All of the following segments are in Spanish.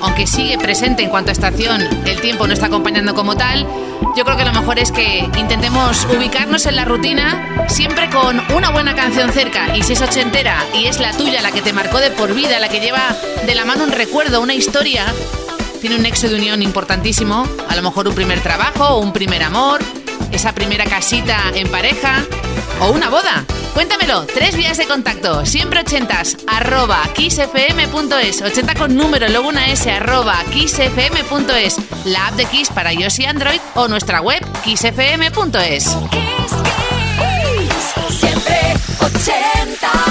aunque sigue presente en cuanto a estación, el tiempo no está acompañando como tal. Yo creo que lo mejor es que intentemos ubicarnos en la rutina siempre con una buena canción cerca. Y si es ochentera y es la tuya, la que te marcó de por vida, la que lleva de la mano un recuerdo, una historia, tiene un nexo de unión importantísimo. A lo mejor un primer trabajo, un primer amor, esa primera casita en pareja o una boda. Cuéntamelo, tres vías de contacto, siempre ochentas, arroba kissfm.es, 80 con número, luego una S, arroba kissfm.es, la app de Kiss para iOS y Android o nuestra web kissfm.es. Siempre ochentas.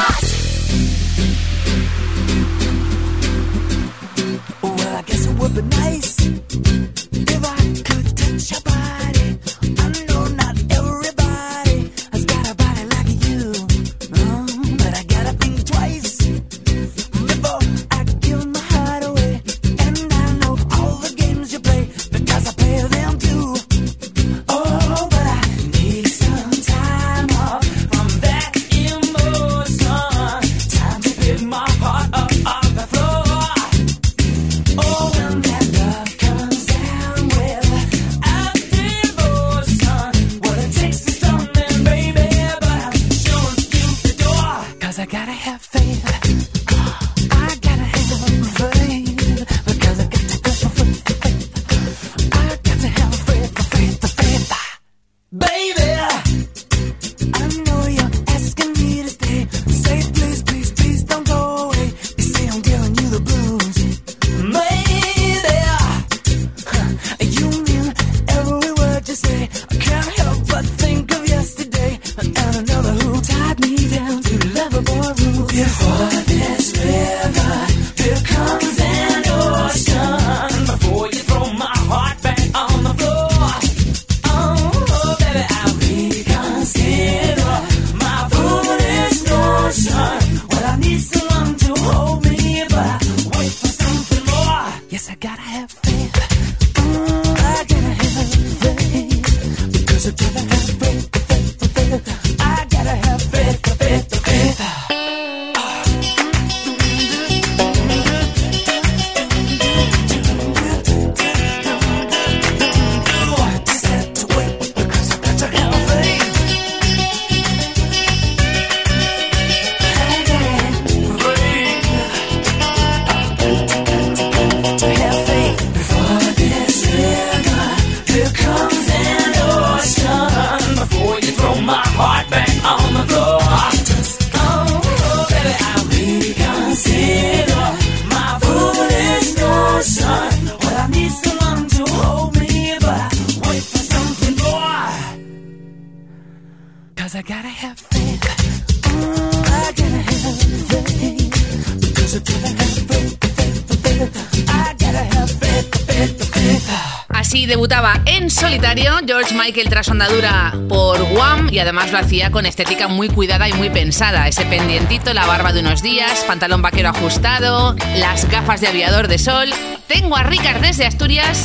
Solitario George Michael tras andadura por Wham y además lo hacía con estética muy cuidada y muy pensada. Ese pendientito, la barba de unos días, pantalón vaquero ajustado, las gafas de aviador de sol. Tengo a Ricard desde Asturias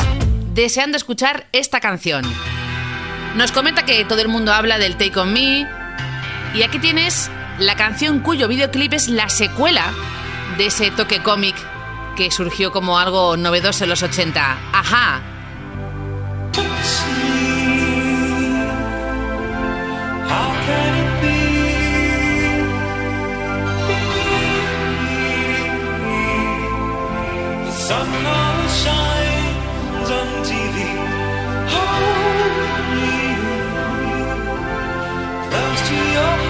deseando escuchar esta canción. Nos comenta que todo el mundo habla del Take On Me y aquí tienes la canción cuyo videoclip es la secuela de ese toque cómic que surgió como algo novedoso en los 80. Ajá, Oh.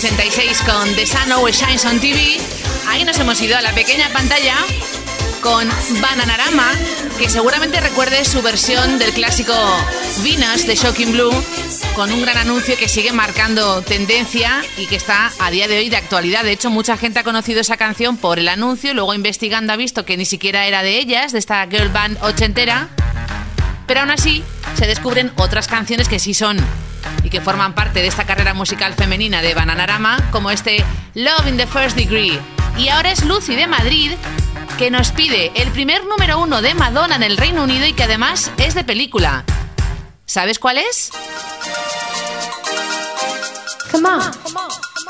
86 con The Sun Always Shines on TV. Ahí nos hemos ido a la pequeña pantalla con Bananarama, que seguramente recuerde su versión del clásico Venus de Shocking Blue, con un gran anuncio que sigue marcando tendencia y que está a día de hoy de actualidad. De hecho, mucha gente ha conocido esa canción por el anuncio, luego investigando ha visto que ni siquiera era de ellas, de esta girl band ochentera. Pero aún así, se descubren otras canciones que sí son y que forman parte de esta carrera musical femenina de Bananarama, como este Love in the First Degree. Y ahora es Lucy de Madrid que nos pide el primer número uno de Madonna en el Reino Unido y que además es de película. ¿Sabes cuál es? Come on. Come on, come on.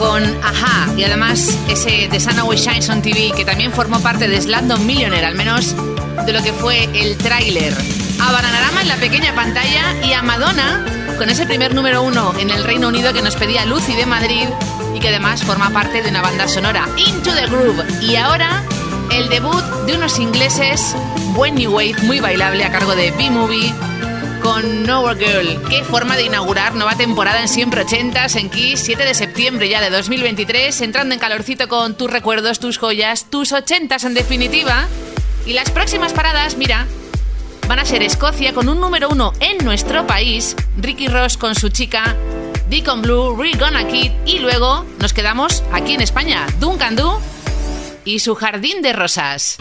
Con Aja y además ese The Sun Always Shines on TV que también formó parte de Slandon Millionaire, al menos de lo que fue el tráiler. A Bananarama en la pequeña pantalla y a Madonna con ese primer número uno en el Reino Unido que nos pedía Lucy de Madrid y que además forma parte de una banda sonora, Into the Groove. Y ahora el debut de unos ingleses, When New Wave, muy bailable a cargo de B-Movie con Nowhere Girl. Qué forma de inaugurar nueva temporada en Siempre 80s en Kiss, 7 de septiembre ya de 2023, entrando en calorcito con tus recuerdos, tus joyas, tus 80s en definitiva. Y las próximas paradas, mira, van a ser Escocia con un número uno en nuestro país, Ricky Ross con su chica, Deacon Blue, Rick Gonna Kid, y luego nos quedamos aquí en España, Duncan Du y su jardín de rosas.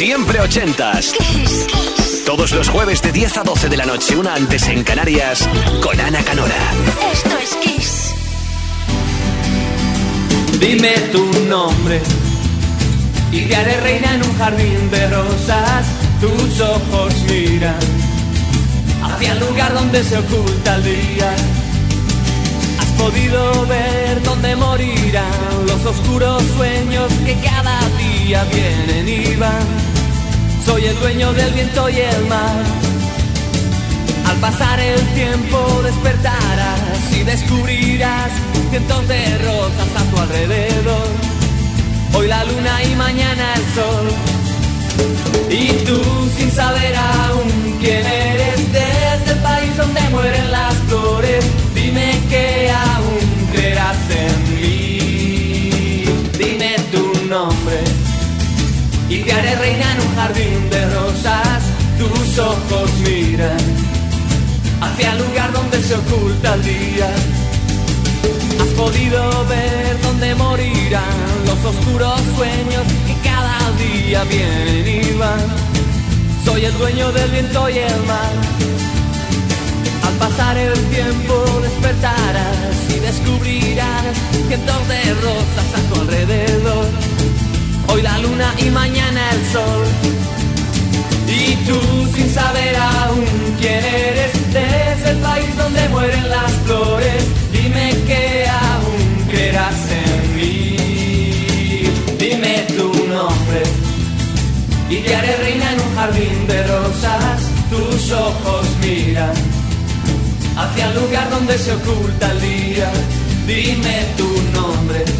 Siempre ochentas. Todos los jueves de 10 a 12 de la noche, una antes en Canarias, con Ana Canora. Esto es Kiss. Dime tu nombre y te haré reina en un jardín de rosas. Tus ojos miran hacia el lugar donde se oculta el día. Has podido ver dónde morirán los oscuros sueños que cada día vienen y van. Soy el dueño del viento y el mar. Al pasar el tiempo despertarás y descubrirás cientos de rosas a tu alrededor. Hoy la luna y mañana el sol. Y tú sin saber aún quién eres desde el país donde mueren las flores. Y te haré reina en un jardín de rosas. Tus ojos miran hacia el lugar donde se oculta el día. Has podido ver dónde morirán los oscuros sueños que cada día vienen y van. Soy el dueño del viento y el mar. Al pasar el tiempo despertarás y descubrirás cientos de rosas a tu alrededor. Hoy la luna y mañana el sol. Y tú sin saber aún quién eres desde el país donde mueren las flores, dime que aún creerás en mí. Dime tu nombre y te haré reina en un jardín de rosas. Tus ojos miran hacia el lugar donde se oculta el día. Dime tu nombre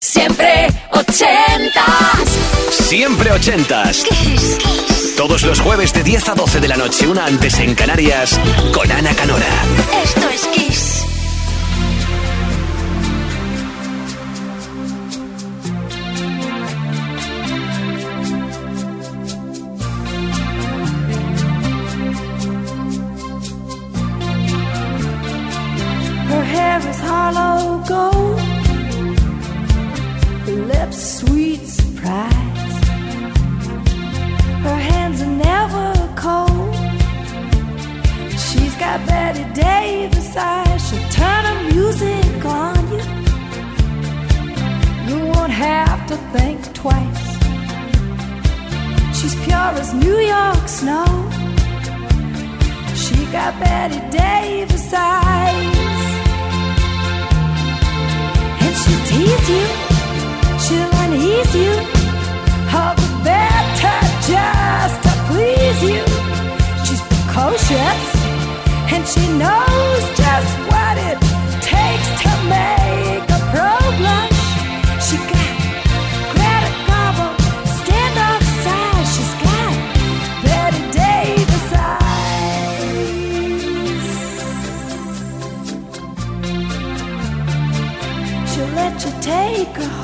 Siempre ochentas. Siempre ochentas. Kiss. Todos los jueves de 10 a 12 de la noche, una antes en Canarias, con Ana Canora. Esto es Kiss. Sweet surprise. Her hands are never cold. She's got Betty Davis eyes. She'll turn the music on you. You won't have to think twice. She's pure as New York snow. She got Betty Davis eyes. And she'll tease you, she'll you. All the better just to please you. She's precocious, and she knows just what it takes to make a pro blush. She got Greta Garbo, stand off side. She's got Betty Davis eyes. She'll let you take her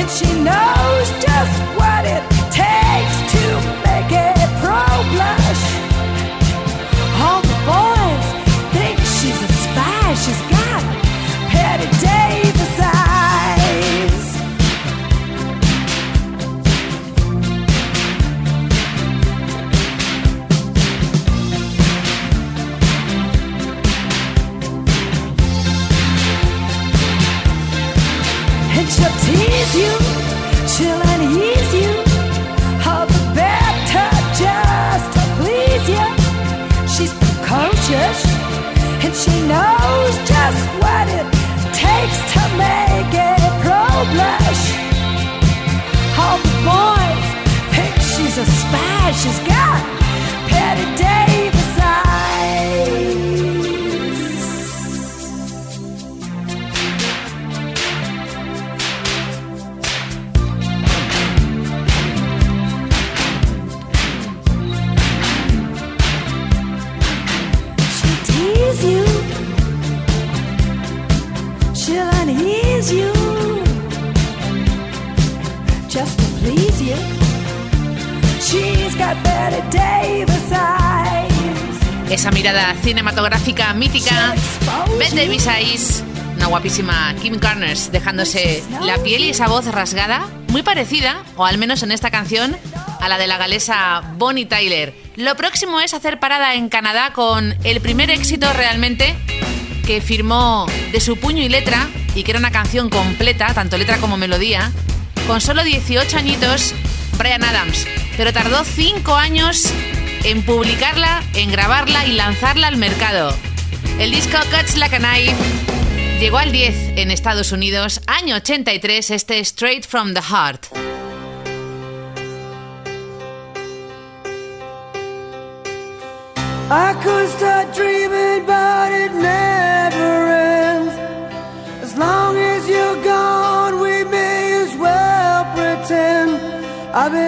and she knows just what it takes to and she knows just what it takes to make a pro blush. All the boys think she's a spy. She's got Esa mirada cinematográfica mítica. Bette Davis Eyes, una guapísima Kim Carnes dejándose la piel y esa voz rasgada, muy parecida, o al menos en esta canción, a la de la galesa Bonnie Tyler. Lo próximo es hacer parada en Canadá con el primer éxito realmente que firmó de su puño y letra y que era una canción completa, tanto letra como melodía, con solo 18 añitos, Brian Adams. Pero tardó 5 años en publicarla, en grabarla y lanzarla al mercado. El disco Cuts Like a Knife llegó al 10 en Estados Unidos, año 83, este Straight from the Heart. I could start dreaming, but it never ends. As long as you're gone, we may as well pretend I've been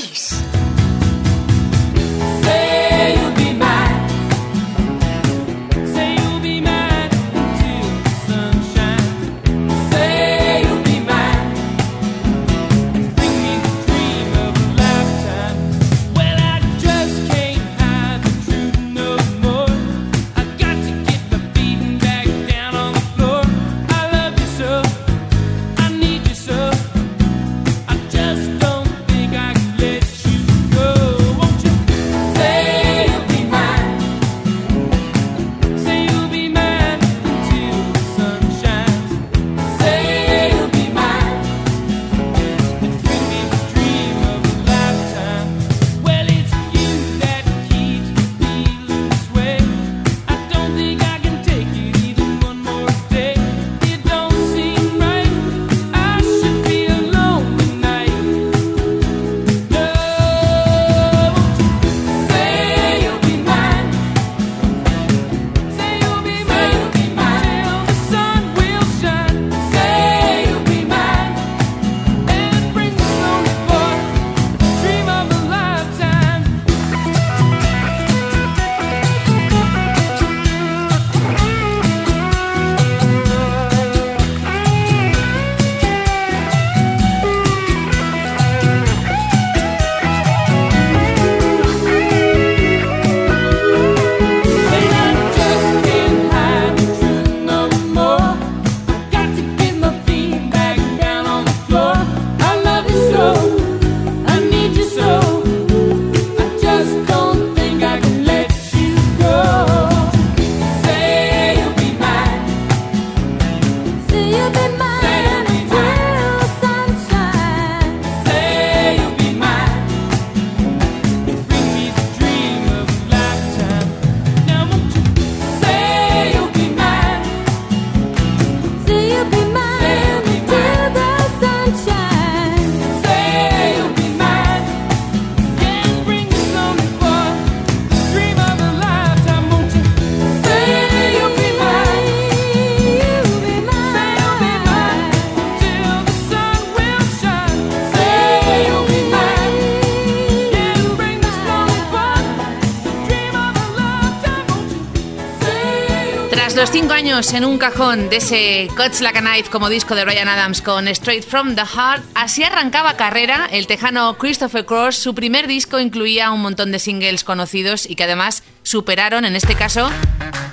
los cinco años en un cajón de ese Cuts Like a Knife como disco de Brian Adams con Straight From the Heart, así arrancaba carrera el tejano Christopher Cross. Su primer disco incluía un montón de singles conocidos y que además superaron, en este caso,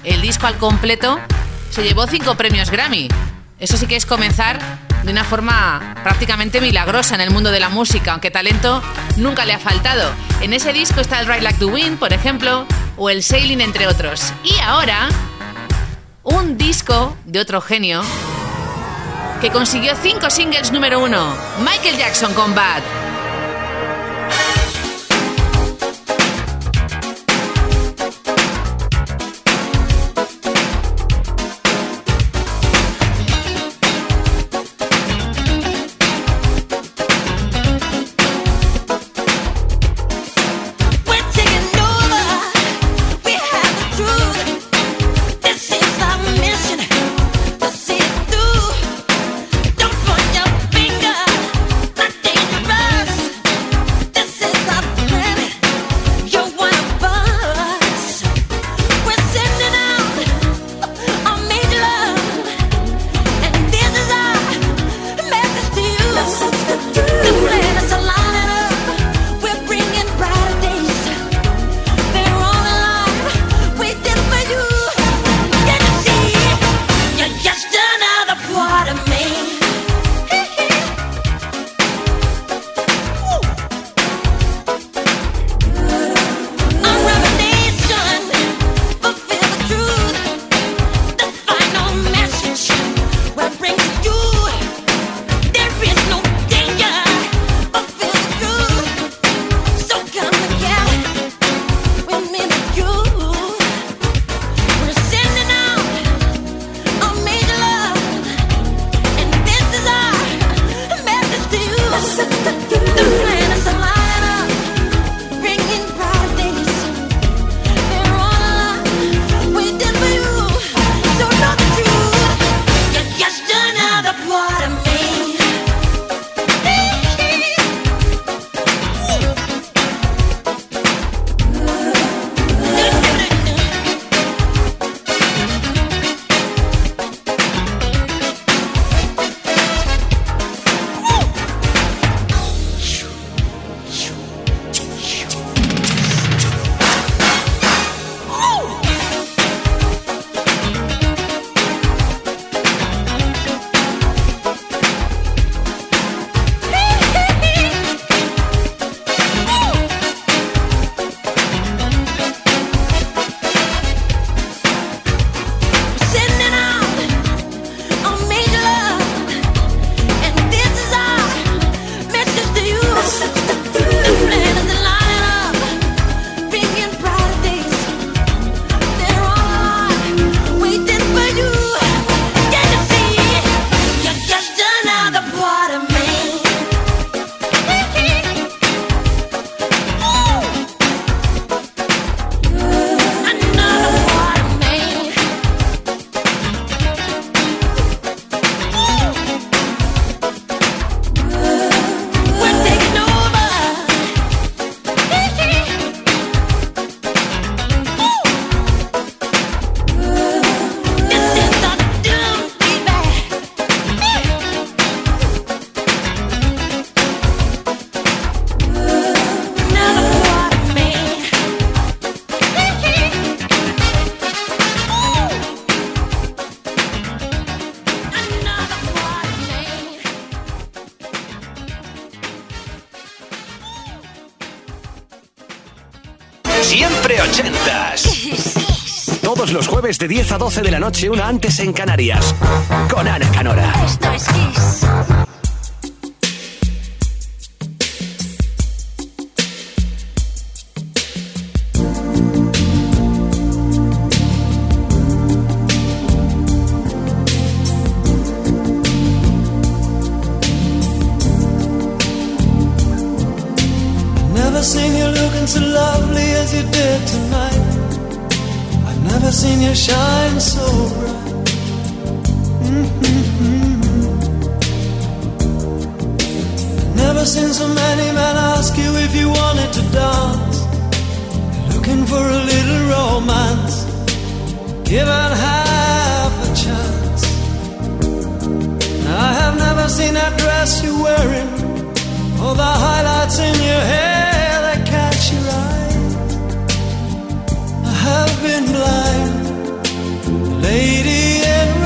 el disco al completo. Se llevó cinco premios Grammy. Eso sí que es comenzar de una forma prácticamente milagrosa en el mundo de la música, aunque talento nunca le ha faltado. En ese disco está el Ride Like the Wind, por ejemplo, o el Sailing, entre otros. Y ahora un disco de otro genio que consiguió cinco singles número uno, Michael Jackson con Bad. De 10 a 12 de la noche, una antes en Canarias. Con Ana Canora. Esto es Kiss. Never seen you looking so lovely as you did tonight. Never seen you shine so bright. Mhm. Never seen so many men ask you if you wanted to dance. Looking for a little romance. Given half a chance. I have never seen that dress you're wearing. All the highlights in your hair that catch your eye. Have been blind, lady in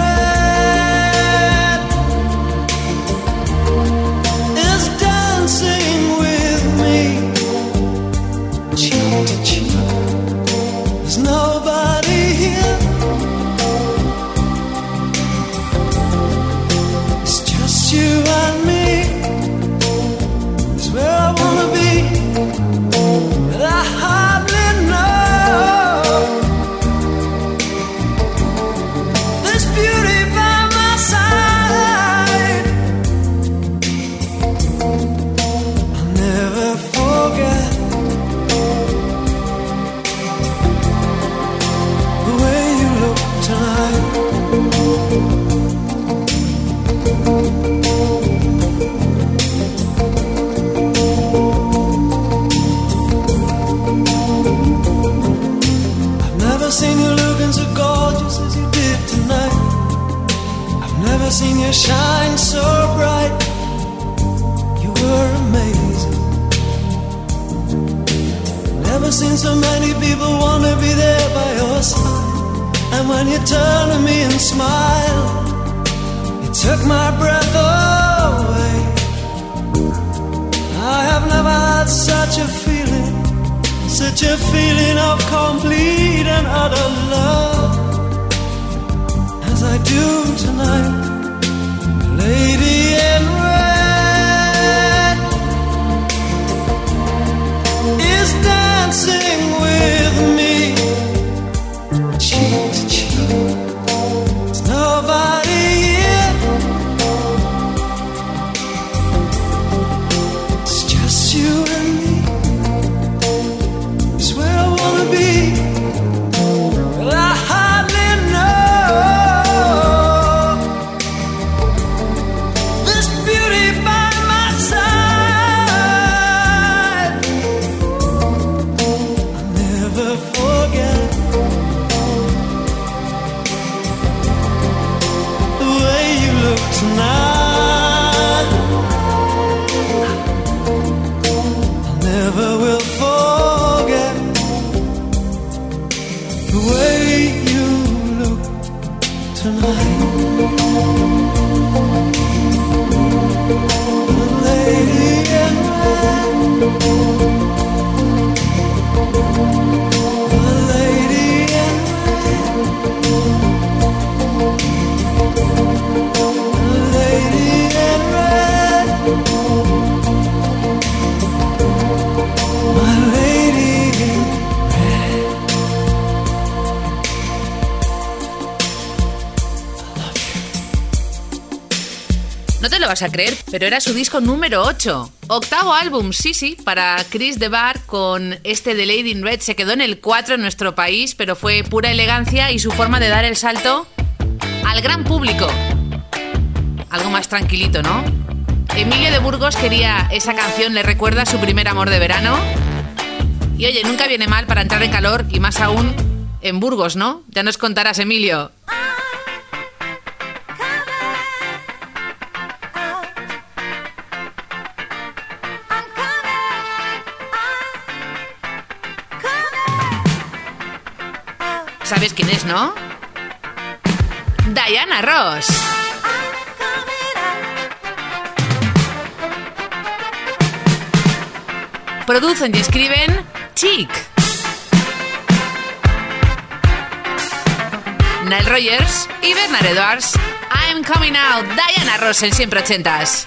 you turn to me and smile, it took my breath away. I have never had such a feeling such a feeling of complete and utter love as I do tonight, lady 什么？A creer, pero era su disco número 8. Octavo álbum, sí, sí, para Chris DeBar con este de Lady in Red. Se quedó en el 4 en nuestro país, pero fue pura elegancia y su forma de dar el salto al gran público. Algo más tranquilito, ¿no? Emilio de Burgos quería esa canción, le recuerda su primer amor de verano. Y oye, nunca viene mal para entrar en calor y más aún en Burgos, ¿no? Ya nos contarás, Emilio. sabes quién es, ¿no? Diana Ross. Producen y escriben Chic. Nile Rogers y Bernard Edwards. I'm coming out, Diana Ross en siempre ochentas.